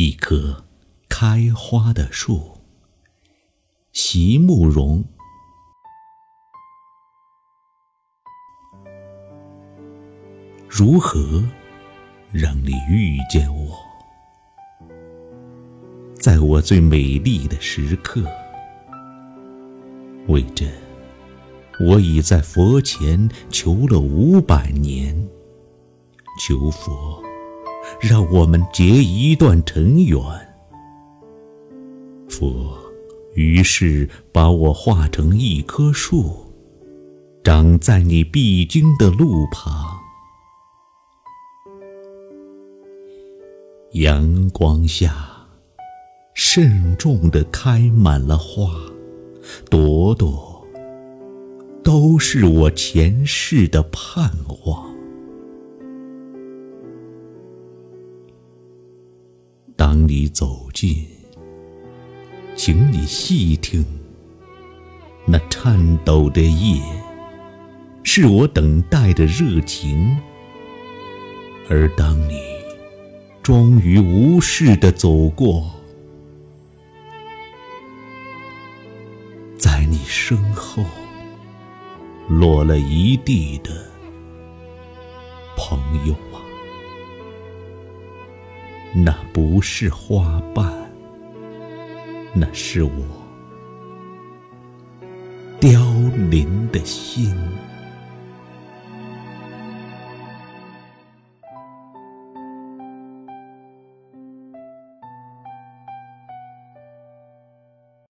一棵开花的树，席慕容。如何让你遇见我？在我最美丽的时刻，为这，我已在佛前求了五百年，求佛。让我们结一段尘缘。佛于是把我化成一棵树，长在你必经的路旁。阳光下，慎重地开满了花，朵朵都是我前世的盼望。当你走近，请你细听，那颤抖的夜，是我等待的热情。而当你终于无视的走过，在你身后落了一地的朋友啊。那不是花瓣，那是我凋零的心。